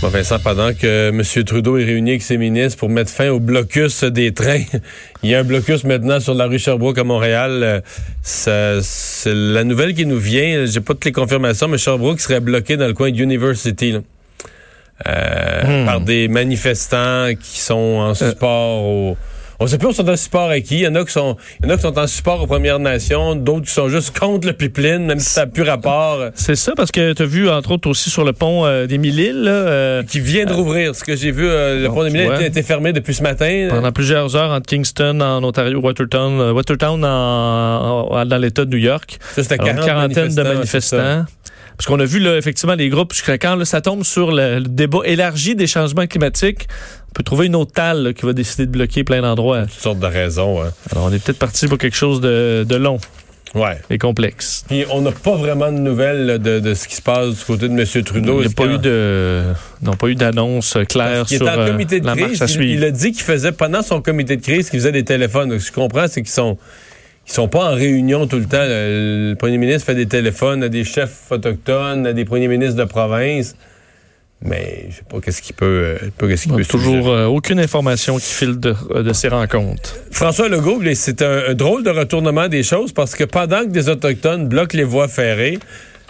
Bon, Vincent, pendant que M. Trudeau est réuni avec ses ministres pour mettre fin au blocus des trains, il y a un blocus maintenant sur la rue Sherbrooke à Montréal. Euh, C'est la nouvelle qui nous vient. J'ai pas toutes les confirmations, mais Sherbrooke serait bloqué dans le coin de University. là. Euh, par des manifestants qui sont en support au... On sait plus, on sont en support à qui. Il y en a qui sont, il y en a qui sont en support aux Premières Nations, d'autres qui sont juste contre le pipeline, même si ça n'a plus rapport. C'est ça, parce que tu as vu, entre autres, aussi sur le pont euh, des là, euh, qui vient de rouvrir. Ce que j'ai vu, euh, le Bon, pont des Mille a été fermé depuis ce matin. pendant plusieurs heures entre Kingston, en Ontario, Watertown, euh, Watertown en- en- dans l'État de New York. Ça, c'était Alors, 40 une quarantaine de manifestants. Parce qu'on a vu là, effectivement les groupes, jusqu'à quand là, ça tombe sur le, le débat élargi des changements climatiques, on peut trouver une autre là, qui va décider de bloquer plein d'endroits. Toutes sortes de raisons. hein. Alors on est peut-être parti pour quelque chose de, de long Ouais. et complexe. Puis on n'a pas vraiment de nouvelles là, de, de ce qui se passe du côté de M. Trudeau. Il n'y a pas eu de, non, pas eu d'annonce claire Il sur était en euh, comité de la marche crise. à Il, suivre. il a dit qu'il faisait, pendant son comité de crise, qu'il faisait des téléphones. Donc, ce que je comprends, c'est qu'ils sont, ils sont pas en réunion tout le temps. Le, premier ministre fait des téléphones à des chefs autochtones, à des premiers ministres de province. Mais je sais pas qu'est-ce qu'il peut, euh, pas qu'est-ce a peut toujours euh, aucune information qui file de, de ces rencontres. François Legault, c'est un, un drôle de retournement des choses parce que pendant que des Autochtones bloquent les voies ferrées,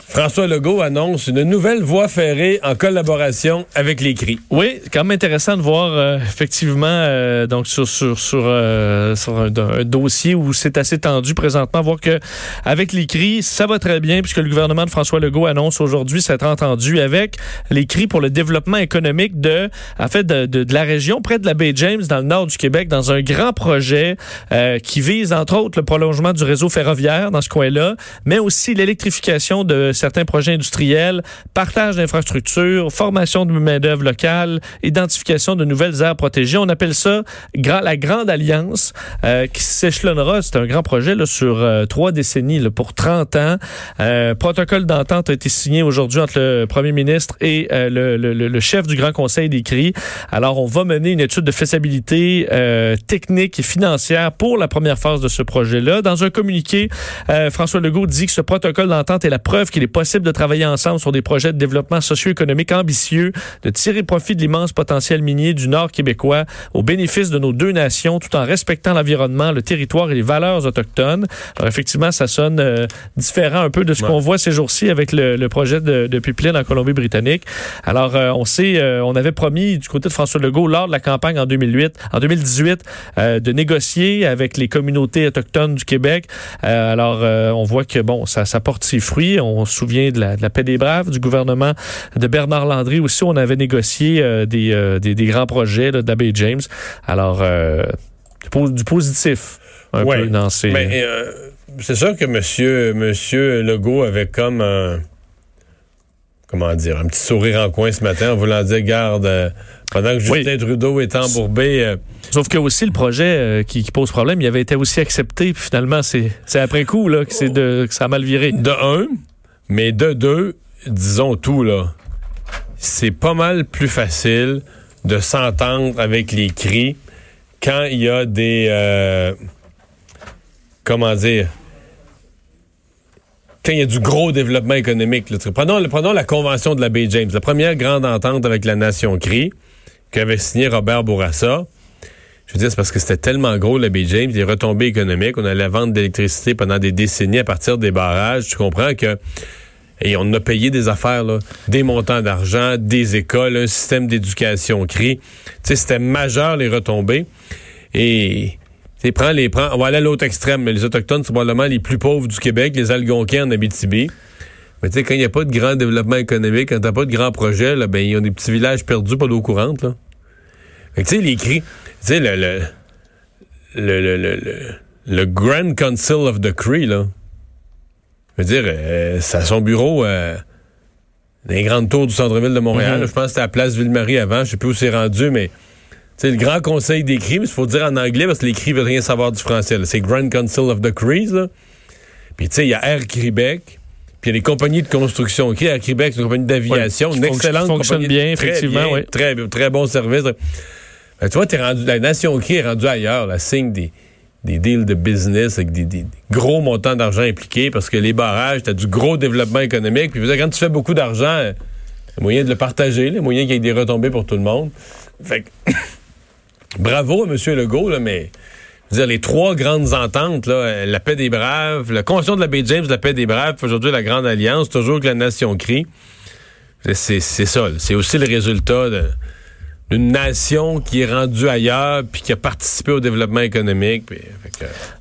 François Legault annonce une nouvelle voie ferrée en collaboration avec les CRI. Oui, quand même intéressant de voir euh, effectivement euh, donc sur sur sur, euh, sur un, dossier où c'est assez tendu présentement, voir que avec les cris, ça va très bien puisque le gouvernement de François Legault annonce aujourd'hui s'être entendu avec les cris pour le développement économique de en fait de, de, de la région près de la baie James dans le nord du Québec dans un grand projet euh, qui vise entre autres le prolongement du réseau ferroviaire dans ce coin-là, mais aussi l'électrification de certains projets industriels, partage d'infrastructures, formation de main-d'œuvre locale, identification de nouvelles aires protégées. On appelle ça la Grande Alliance euh, qui s'échelonnera. C'est un grand projet là, sur euh, trois décennies là, pour 30 ans. Euh, protocole d'entente a été signé aujourd'hui entre le premier ministre et euh, le, le- le- chef du Grand Conseil des CRI. Alors, on va mener une étude de faisabilité euh, technique et financière pour la première phase de ce projet-là. Dans un communiqué, François Legault dit que ce protocole d'entente est la preuve qu'il est possible de travailler ensemble sur des projets de développement socio-économique ambitieux, de tirer profit de l'immense potentiel minier du Nord québécois au bénéfice de nos deux nations, tout en respectant l'environnement, le territoire et les valeurs autochtones. Alors effectivement, ça sonne euh, différent un peu de ce Ouais. qu'on voit ces jours-ci avec le, le projet de, de pipeline en Colombie-Britannique. Alors, euh, on sait, euh, on avait promis du côté de François Legault lors de la campagne en 2008, en 2018, euh, de négocier avec les communautés autochtones du Québec. Alors, on voit que bon, ça, ça porte ses fruits. On souvient de la, de la paix des braves du gouvernement de Bernard Landry aussi. On avait négocié euh, des, euh, des, des grands projets là, d'Abbey James. Alors, euh, du po- du positif un Ouais. peu dans ces. Mais c'est sûr que monsieur, monsieur Legault avait comme un, comment dire, un petit sourire en coin ce matin en voulant dire, garde, euh, pendant que Oui. Justin Trudeau est embourbé, euh, Sauf que aussi le projet euh, qui, qui pose problème, il avait été aussi accepté. Puis finalement, c'est c'est après coup là, que, de, que ça a mal viré. de un, mais de deux, disons tout, là, c'est pas mal plus facile de s'entendre avec les cris quand il y a des, euh, comment dire, quand il y a du gros développement économique. Prenons, la convention de la Baie James, la première grande entente avec la nation CRI qu'avait signé Robert Bourassa. Je veux dire, c'est parce que c'était tellement gros, la Baie James, les retombées économiques. On allait vendre de l'électricité pendant des décennies à partir des barrages. Tu comprends que. Et on a payé des affaires, là, des montants d'argent, des écoles, un système d'éducation CRI. Tu sais, c'était majeur, les retombées. Et. tu prends les, prends, on va aller à l'autre extrême, les Autochtones sont probablement les plus pauvres du Québec, les Algonquins en Abitibi. Mais tu sais, quand il n'y a pas de grand développement économique, quand t'as pas de grands projets, là, ben, ils ont des petits villages perdus, pas d'eau courante, là. Tu sais, les cris, tu sais, le, le, le, le, le, Grand Council of the Cree, là. Je veux dire, euh, c'est à son bureau, euh, dans les grandes tours du centre-ville de Montréal. Mhm. Je pense que c'était à la place Ville-Marie avant. Je sais plus où c'est rendu, mais, tu sais, le Grand Conseil des Cris, mais il faut dire en anglais parce que les Cris veulent rien savoir du français. C'est Grand Council of the Crees, là. Puis, tu sais, il y a Air Québec, Puis il y a des compagnies de construction. Qui à Québec, c'est une compagnie d'aviation, qui une excellente qui fonctionne compagnie. bien, Très effectivement, bien, oui. Très, très bon service. Ben, tu vois, t'es rendu, la nation qui est rendue ailleurs, la signe des, des deals de business avec des, gros montants d'argent impliqués parce que les barrages, t'as du gros développement économique. Puis quand tu fais beaucoup d'argent, euh, il a moyen de le partager, le moyen qu'il y ait des retombées pour tout le monde. Fait que, bravo à M. Legault, là, mais dire, les trois grandes ententes, là, euh, la paix des braves, la convention de la baie James, la paix des braves, aujourd'hui la grande alliance, toujours que la nation crie. C'est ça. C'est aussi le résultat de- d'une nation qui est rendue ailleurs puis qui a participé au développement économique. que,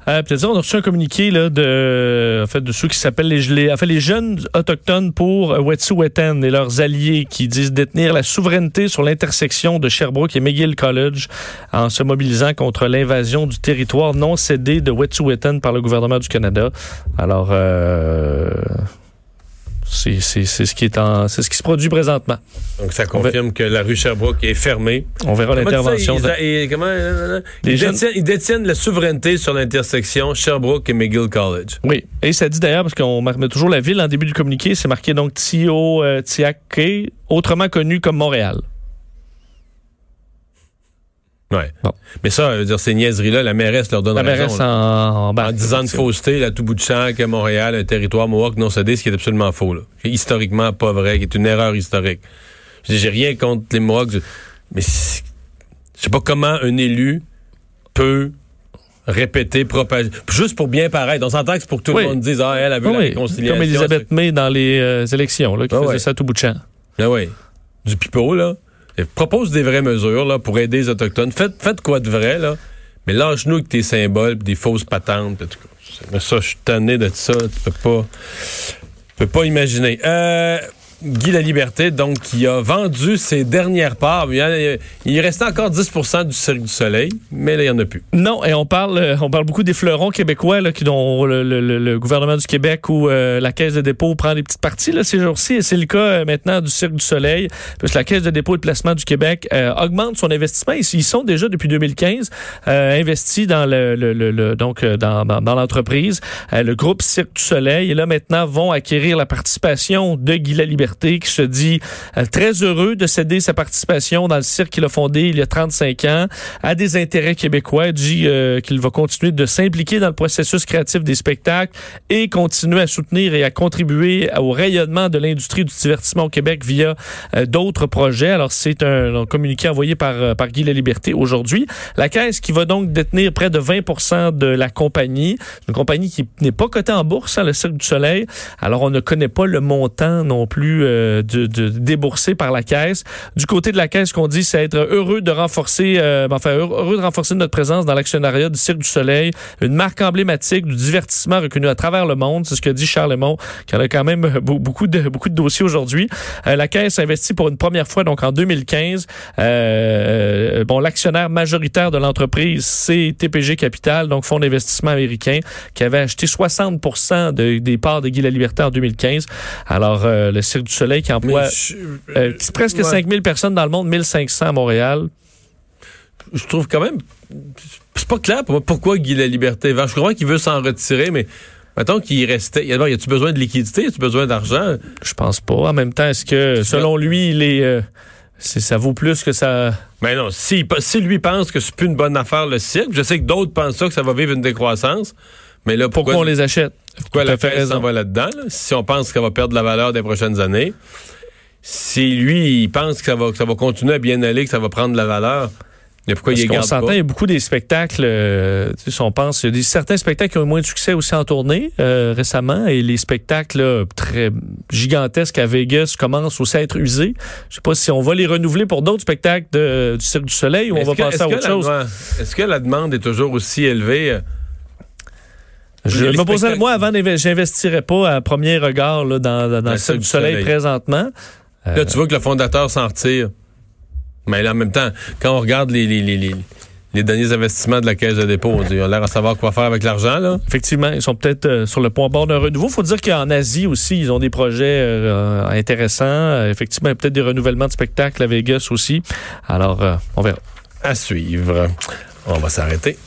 Euh, peut-être on a reçu un communiqué là, de, en fait, de ceux qui s'appellent les, les, jeunes autochtones pour Wet'suwet'en et leurs alliés qui disent détenir la souveraineté sur l'intersection de Sherbrooke et McGill College en se mobilisant contre l'invasion du territoire non cédé de Wet'suwet'en par le gouvernement du Canada. Alors, euh, c'est ce qui est en, c'est ce qui se produit présentement. donc ça confirme que la rue Sherbrooke est fermée. On verra l'intervention. ils, euh, jeunes- détiennent, ils détiennent la souveraineté sur l'intersection Sherbrooke et McGill College. Oui, et ça dit d'ailleurs, parce qu'on met toujours la ville en début du communiqué, c'est marqué donc Tio euh, Tiake, autrement connu comme Montréal. Ouais. Bon. Mais ça, dire, ces niaiseries-là, la mairesse leur donne La raison. mairesse là. en, en, bas. en disant de fausseté, là, tout bout de champ, que Montréal, un territoire Mohawk non cédé, ce qui est absolument faux, là. Est historiquement pas vrai, qui est une erreur historique. Je dis, J'ai rien contre les Mohawks, mais je sais pas comment un élu peut répéter, propager, juste pour bien paraître. On s'entend que c'est pour que tout Oui. le monde dise, ah, elle a vu la Oui, réconciliation. comme Elisabeth May dans les euh, élections, là, qui Ah faisait ouais. ça à tout bout de champ. Ah oui. Du pipeau, là. Propose des vraies mesures, là, pour aider les Autochtones. Faites, faites quoi de vrai, là. Mais lâche-nous avec tes symboles des fausses patentes. pis tout cas. Mais ça, je suis tanné de ça. Tu peux pas, tu peux pas imaginer. Euh, Guy La Liberté, donc, qui a vendu ses dernières parts. Il, en- il restait encore 10% du Cirque du Soleil, mais là, il n'y en a plus. Non, et on parle, euh, on parle beaucoup des fleurons québécois là, qui dont le, le- le- gouvernement du Québec ou euh, la Caisse de dépôt prend des petites parties là, ces jours-ci. Et c'est le cas euh, maintenant du Cirque du Soleil, puisque la Caisse de dépôt et de placement du Québec euh, augmente son investissement. Ils, sont déjà depuis 2015 euh, investis dans le, le- donc dans, dans, dans l'entreprise. Le groupe Cirque du Soleil et là maintenant vont acquérir la participation de Guy La Qui se dit euh, très heureux de céder sa participation dans le cirque qu'il a fondé il y a 35 ans à des intérêts québécois. Dit euh, qu'il va continuer de s'impliquer dans le processus créatif des spectacles et continuer à soutenir et à contribuer au rayonnement de l'industrie du divertissement au Québec via euh, d'autres projets. Alors c'est un, un communiqué envoyé par, par Guy La Liberté aujourd'hui. La Caisse qui va donc détenir près de 20% de la compagnie, une compagnie qui n'est pas cotée en bourse, hein, le Cirque du Soleil. Alors on ne connaît pas le montant non plus euh, de déboursé par la Caisse. Du côté de la Caisse, ce qu'on dit, c'est être heureux de renforcer, euh, enfin heureux de renforcer notre présence dans l'actionnariat du Cirque du Soleil, une marque emblématique du divertissement reconnue à travers le monde. C'est ce que dit Charles Lemont, qui en a quand même be- beaucoup de beaucoup de dossiers aujourd'hui. Euh, la Caisse investit pour une première fois, donc en 2015. Euh, bon, l'actionnaire majoritaire de l'entreprise, c'est TPG Capital, donc fonds d'investissement américain, qui avait acheté 60 de- des parts de Guy La Liberté en 2015. Alors, euh, le Cirque du Soleil qui emploie je- euh, c'est presque ouais. 5000 personnes dans le monde, 1500 à Montréal. je trouve quand même. C'est pas clair pour moi pourquoi Guy La Liberté. Je comprends qu'il veut s'en retirer, mais mettons qu'il restait. Y a, d'abord, y a-tu besoin de liquidité? Y a-tu besoin d'argent? Je pense pas. En même temps, est-ce que, selon lui, il est, euh, ça vaut plus que ça... Mais non, si, si lui pense que c'est plus une bonne affaire le cirque, je sais que d'autres pensent ça, que ça va vivre une décroissance. Mais là, pourquoi, Pourquoi on les achète? Pourquoi la raison. s'en va là-dedans? là? Si on pense qu'elle va perdre de la valeur des prochaines années, si lui, il pense que ça va, que ça va continuer à bien aller, que ça va prendre de la valeur, mais pourquoi Parce il garde s'entend, il y a beaucoup des spectacles, euh, tu sais, si on pense, il y a des, certains spectacles qui ont eu moins de succès aussi en tournée euh, récemment, et les spectacles là, très gigantesques à Vegas commencent aussi à être usés. Je sais pas si on va les renouveler pour d'autres spectacles de- du Cirque du Soleil ou on va que- passer est-ce à autre chose. Est-ce que la demande est toujours aussi élevée? Je me posais, moi, avant, j'investirais pas à premier regard là, dans, dans, dans le Cirque du Soleil, présentement. Là, tu vois que le fondateur s'en retire. Mais là, en même temps, quand on regarde les, les, les, les, les derniers investissements de la Caisse de dépôt, on dit, ils ont l'air à savoir quoi faire avec l'argent, là. Effectivement, ils sont peut-être euh, sur le point bord d'un renouveau. faut dire qu'en Asie aussi, ils ont des projets euh, intéressants. Euh, effectivement, il y a peut-être des renouvellements de spectacles à Vegas aussi. Alors, euh, on verra. À suivre. On va s'arrêter.